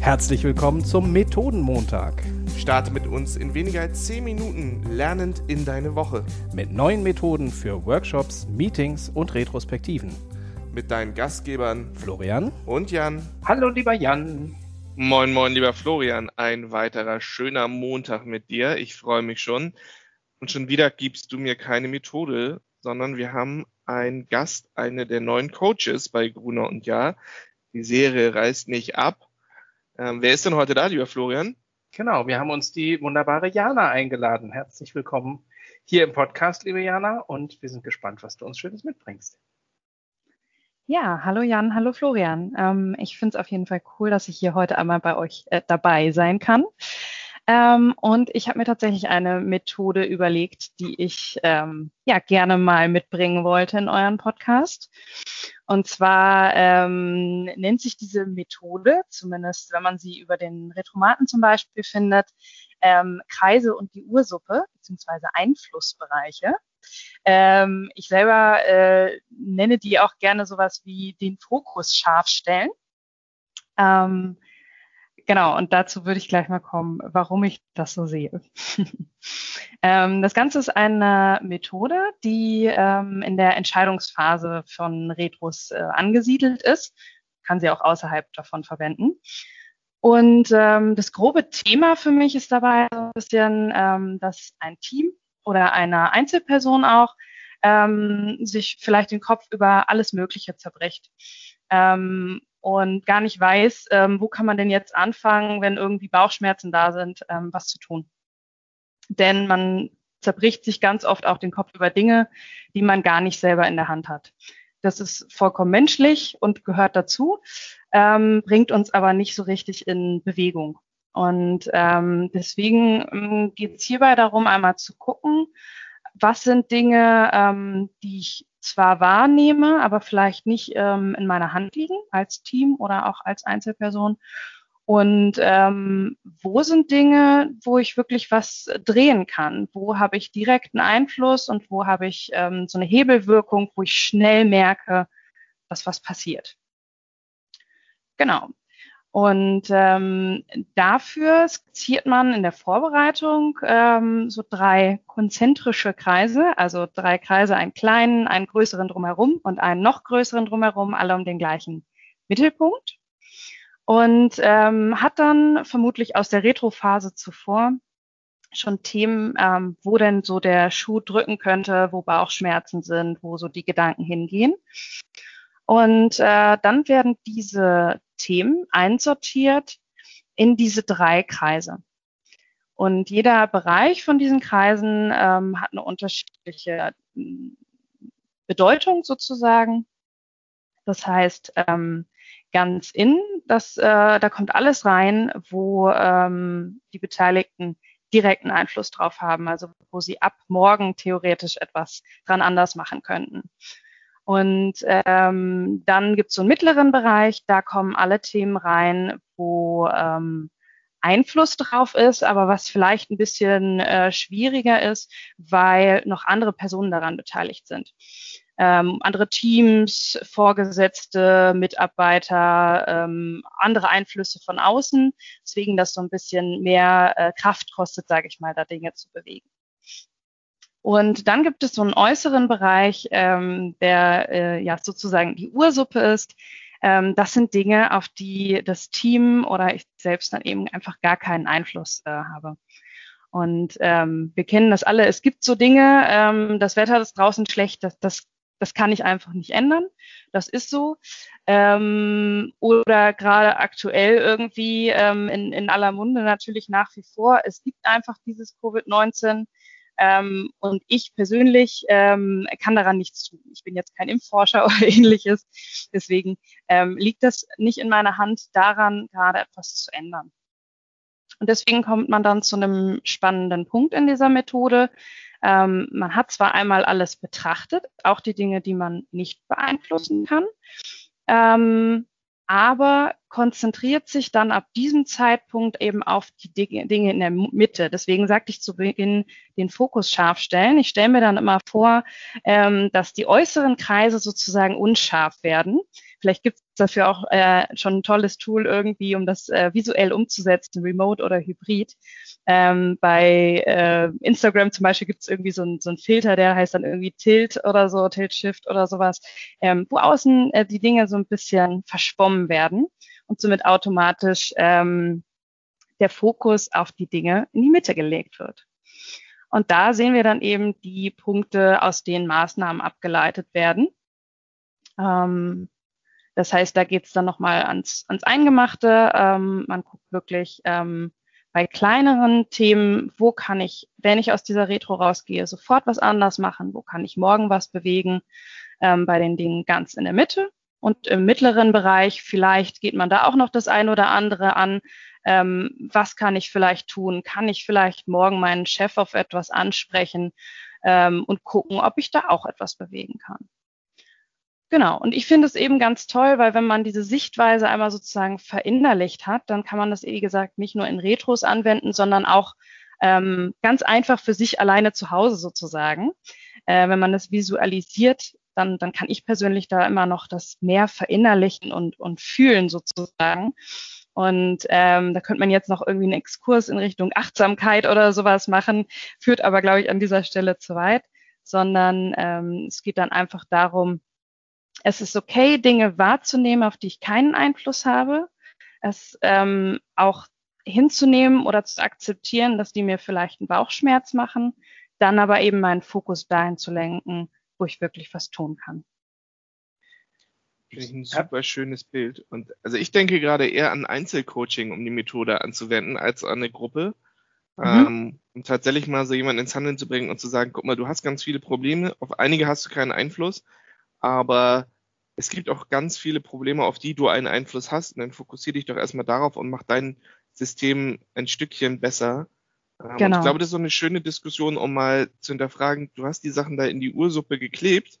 Herzlich willkommen zum Methodenmontag. Starte mit uns in weniger als 10 Minuten lernend in deine Woche. Mit neuen Methoden für Workshops, Meetings und Retrospektiven. Mit deinen Gastgebern Florian und Jan. Hallo, lieber Jan. Moin, moin, lieber Florian. Ein weiterer schöner Montag mit dir. Ich freue mich schon. Und schon wieder gibst du mir keine Methode, sondern wir haben einen Gast, eine der neuen Coaches bei Gruner und Ja. Die Serie reißt nicht ab. Ähm, wer ist denn heute da, lieber Florian? Genau, wir haben uns die wunderbare Jana eingeladen. Herzlich willkommen hier im Podcast, liebe Jana, und wir sind gespannt, was du uns Schönes mitbringst. Ja, hallo Jan, hallo Florian. Ähm, ich finde es auf jeden Fall cool, dass ich hier heute einmal bei euch äh, dabei sein kann. Ähm, und ich habe mir tatsächlich eine Methode überlegt, die ich ähm, ja gerne mal mitbringen wollte in euren Podcast. Und zwar ähm, nennt sich diese Methode, zumindest wenn man sie über den Retromaten zum Beispiel findet, ähm, Kreise und die Ursuppe beziehungsweise Einflussbereiche. Ähm, ich selber äh, nenne die auch gerne sowas wie den Fokus scharf stellen. Ähm, Genau, und dazu würde ich gleich mal kommen, warum ich das so sehe. ähm, das Ganze ist eine Methode, die ähm, in der Entscheidungsphase von Retros äh, angesiedelt ist. Kann sie auch außerhalb davon verwenden. Und ähm, das grobe Thema für mich ist dabei so ein bisschen, ähm, dass ein Team oder eine Einzelperson auch ähm, sich vielleicht den Kopf über alles Mögliche zerbricht. Ähm, und gar nicht weiß, ähm, wo kann man denn jetzt anfangen, wenn irgendwie Bauchschmerzen da sind, ähm, was zu tun. Denn man zerbricht sich ganz oft auch den Kopf über Dinge, die man gar nicht selber in der Hand hat. Das ist vollkommen menschlich und gehört dazu, ähm, bringt uns aber nicht so richtig in Bewegung. Und ähm, deswegen ähm, geht es hierbei darum, einmal zu gucken, was sind Dinge, ähm, die ich zwar wahrnehme, aber vielleicht nicht ähm, in meiner Hand liegen als Team oder auch als Einzelperson. Und ähm, wo sind Dinge, wo ich wirklich was drehen kann? Wo habe ich direkten Einfluss und wo habe ich ähm, so eine Hebelwirkung, wo ich schnell merke, dass was passiert? Genau. Und ähm, dafür skizziert man in der Vorbereitung ähm, so drei konzentrische Kreise, also drei Kreise, einen kleinen, einen größeren drumherum und einen noch größeren drumherum, alle um den gleichen Mittelpunkt. Und ähm, hat dann vermutlich aus der Retrophase zuvor schon Themen, ähm, wo denn so der Schuh drücken könnte, wo Bauchschmerzen sind, wo so die Gedanken hingehen. Und äh, dann werden diese Themen einsortiert in diese drei Kreise. Und jeder Bereich von diesen Kreisen ähm, hat eine unterschiedliche hm, Bedeutung sozusagen. Das heißt, ähm, ganz innen, das, äh, da kommt alles rein, wo ähm, die Beteiligten direkten Einfluss drauf haben, also wo sie ab morgen theoretisch etwas dran anders machen könnten. Und ähm, dann gibt es so einen mittleren Bereich, da kommen alle Themen rein, wo ähm, Einfluss drauf ist, aber was vielleicht ein bisschen äh, schwieriger ist, weil noch andere Personen daran beteiligt sind. Ähm, andere Teams, Vorgesetzte, Mitarbeiter, ähm, andere Einflüsse von außen, deswegen das so ein bisschen mehr äh, Kraft kostet, sage ich mal, da Dinge zu bewegen. Und dann gibt es so einen äußeren Bereich, ähm, der äh, ja sozusagen die Ursuppe ist. Ähm, das sind Dinge, auf die das Team oder ich selbst dann eben einfach gar keinen Einfluss äh, habe. Und ähm, wir kennen das alle. Es gibt so Dinge, ähm, das Wetter ist draußen schlecht, das, das, das kann ich einfach nicht ändern. Das ist so. Ähm, oder gerade aktuell irgendwie ähm, in, in aller Munde natürlich nach wie vor. Es gibt einfach dieses Covid-19. Ähm, und ich persönlich ähm, kann daran nichts tun. Ich bin jetzt kein Impfforscher oder ähnliches. Deswegen ähm, liegt das nicht in meiner Hand, daran gerade etwas zu ändern. Und deswegen kommt man dann zu einem spannenden Punkt in dieser Methode. Ähm, man hat zwar einmal alles betrachtet, auch die Dinge, die man nicht beeinflussen kann. Ähm, aber konzentriert sich dann ab diesem Zeitpunkt eben auf die Dinge in der Mitte. Deswegen sagte ich zu Beginn, den Fokus scharf stellen. Ich stelle mir dann immer vor, ähm, dass die äußeren Kreise sozusagen unscharf werden, Vielleicht gibt es dafür auch äh, schon ein tolles Tool irgendwie, um das äh, visuell umzusetzen, remote oder hybrid. Ähm, bei äh, Instagram zum Beispiel gibt es irgendwie so ein, so ein Filter, der heißt dann irgendwie Tilt oder so, Tilt Shift oder sowas, ähm, wo außen äh, die Dinge so ein bisschen verschwommen werden und somit automatisch ähm, der Fokus auf die Dinge in die Mitte gelegt wird. Und da sehen wir dann eben die Punkte, aus denen Maßnahmen abgeleitet werden. Ähm, das heißt, da geht es dann nochmal ans, ans Eingemachte. Ähm, man guckt wirklich ähm, bei kleineren Themen, wo kann ich, wenn ich aus dieser Retro rausgehe, sofort was anders machen, wo kann ich morgen was bewegen, ähm, bei den Dingen ganz in der Mitte. Und im mittleren Bereich, vielleicht geht man da auch noch das ein oder andere an, ähm, was kann ich vielleicht tun? Kann ich vielleicht morgen meinen Chef auf etwas ansprechen ähm, und gucken, ob ich da auch etwas bewegen kann? Genau. Und ich finde es eben ganz toll, weil wenn man diese Sichtweise einmal sozusagen verinnerlicht hat, dann kann man das, wie gesagt, nicht nur in Retros anwenden, sondern auch ähm, ganz einfach für sich alleine zu Hause sozusagen. Äh, wenn man das visualisiert, dann, dann kann ich persönlich da immer noch das mehr verinnerlichen und, und fühlen sozusagen. Und ähm, da könnte man jetzt noch irgendwie einen Exkurs in Richtung Achtsamkeit oder sowas machen, führt aber, glaube ich, an dieser Stelle zu weit, sondern ähm, es geht dann einfach darum, es ist okay, Dinge wahrzunehmen, auf die ich keinen Einfluss habe, es ähm, auch hinzunehmen oder zu akzeptieren, dass die mir vielleicht einen Bauchschmerz machen, dann aber eben meinen Fokus dahin zu lenken, wo ich wirklich was tun kann. Finde ich ein super schönes Bild. Und also ich denke gerade eher an Einzelcoaching, um die Methode anzuwenden, als an eine Gruppe. Mhm. Ähm, um tatsächlich mal so jemanden ins Handeln zu bringen und zu sagen, guck mal, du hast ganz viele Probleme, auf einige hast du keinen Einfluss, aber es gibt auch ganz viele Probleme, auf die du einen Einfluss hast. Und dann fokussiere dich doch erstmal darauf und mach dein System ein Stückchen besser. Ähm, genau. ich glaube, das ist so eine schöne Diskussion, um mal zu hinterfragen, du hast die Sachen da in die Ursuppe geklebt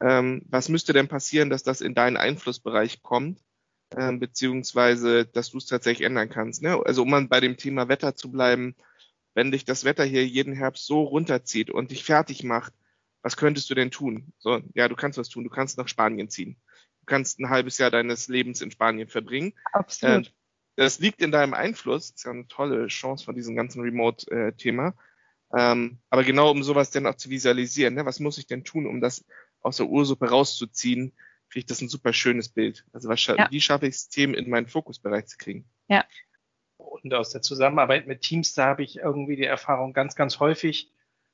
ähm, was müsste denn passieren, dass das in deinen Einflussbereich kommt, ähm, beziehungsweise dass du es tatsächlich ändern kannst. Ne? Also um mal bei dem Thema Wetter zu bleiben, wenn dich das Wetter hier jeden Herbst so runterzieht und dich fertig macht, was könntest du denn tun? So, ja, du kannst was tun. Du kannst nach Spanien ziehen. Du kannst ein halbes Jahr deines Lebens in Spanien verbringen. Absolut. Äh, das liegt in deinem Einfluss. Ist ja eine tolle Chance von diesem ganzen Remote-Thema. Äh, ähm, aber genau um sowas denn auch zu visualisieren. Ne? Was muss ich denn tun, um das aus der Ursuppe rauszuziehen, finde ich das ein super schönes Bild. Also was, ja. wie schaffe ich es, Themen in meinen Fokusbereich zu kriegen? Ja. Und aus der Zusammenarbeit mit Teams, da habe ich irgendwie die Erfahrung ganz, ganz häufig,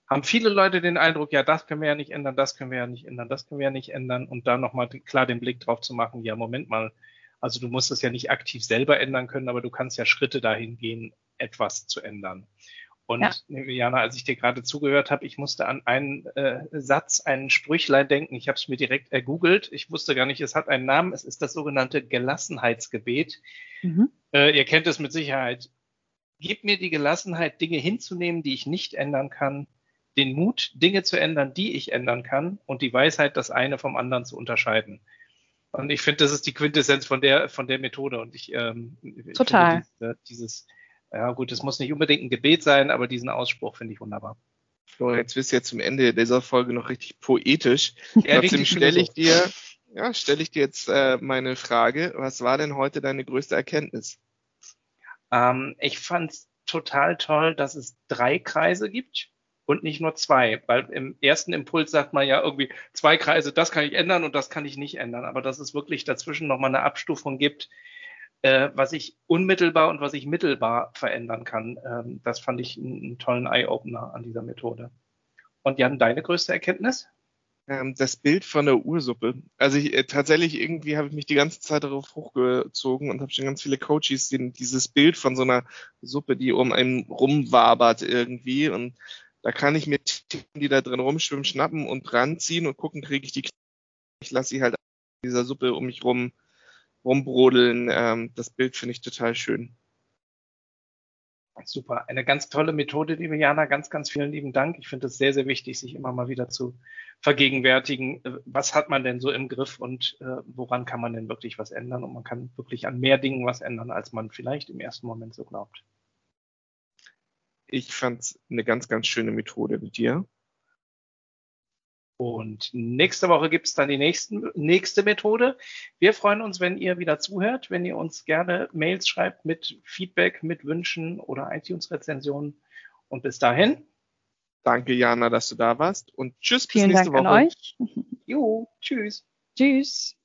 haben viele Leute den Eindruck, ja, das können wir ja nicht ändern, das können wir ja nicht ändern, das können wir ja nicht ändern und da nochmal klar den Blick drauf zu machen, ja, Moment mal, also du musst es ja nicht aktiv selber ändern können, aber du kannst ja Schritte dahin gehen, etwas zu ändern. Und ja. Jana, als ich dir gerade zugehört habe, ich musste an einen äh, Satz, einen Sprüchlein denken. Ich habe es mir direkt ergoogelt. Ich wusste gar nicht, es hat einen Namen. Es ist das sogenannte Gelassenheitsgebet. Mhm. Äh, ihr kennt es mit Sicherheit. Gib mir die Gelassenheit, Dinge hinzunehmen, die ich nicht ändern kann, den Mut, Dinge zu ändern, die ich ändern kann, und die Weisheit, das eine vom anderen zu unterscheiden. Und ich finde, das ist die Quintessenz von der von der Methode. Und ich ähm, total diese, dieses ja, gut, es muss nicht unbedingt ein Gebet sein, aber diesen Ausspruch finde ich wunderbar. Florian, jetzt bist du ja zum Ende dieser Folge noch richtig poetisch. Ja, Trotzdem stelle ich dir, ja, stelle ich dir jetzt äh, meine Frage. Was war denn heute deine größte Erkenntnis? Ähm, ich fand es total toll, dass es drei Kreise gibt und nicht nur zwei, weil im ersten Impuls sagt man ja irgendwie zwei Kreise, das kann ich ändern und das kann ich nicht ändern, aber dass es wirklich dazwischen nochmal eine Abstufung gibt, äh, was ich unmittelbar und was ich mittelbar verändern kann. Ähm, das fand ich einen, einen tollen Eye-Opener an dieser Methode. Und Jan, deine größte Erkenntnis? Ähm, das Bild von der Ursuppe. Also ich, äh, tatsächlich irgendwie habe ich mich die ganze Zeit darauf hochgezogen und habe schon ganz viele Coaches, die dieses Bild von so einer Suppe, die um einen rumwabert irgendwie und da kann ich mit die da drin rumschwimmen, schnappen und ranziehen und gucken, kriege ich die. Ich lasse sie halt in dieser Suppe um mich rum rumbrodeln. Ähm, das Bild finde ich total schön. Super. Eine ganz tolle Methode, liebe Jana. Ganz, ganz vielen lieben Dank. Ich finde es sehr, sehr wichtig, sich immer mal wieder zu vergegenwärtigen, äh, was hat man denn so im Griff und äh, woran kann man denn wirklich was ändern? Und man kann wirklich an mehr Dingen was ändern, als man vielleicht im ersten Moment so glaubt. Ich fand es eine ganz, ganz schöne Methode mit dir. Und nächste Woche gibt es dann die nächsten, nächste Methode. Wir freuen uns, wenn ihr wieder zuhört, wenn ihr uns gerne Mails schreibt mit Feedback, mit Wünschen oder iTunes-Rezensionen. Und bis dahin. Danke, Jana, dass du da warst. Und tschüss Vielen bis nächste Dank Woche. an euch. Jo, tschüss. Tschüss.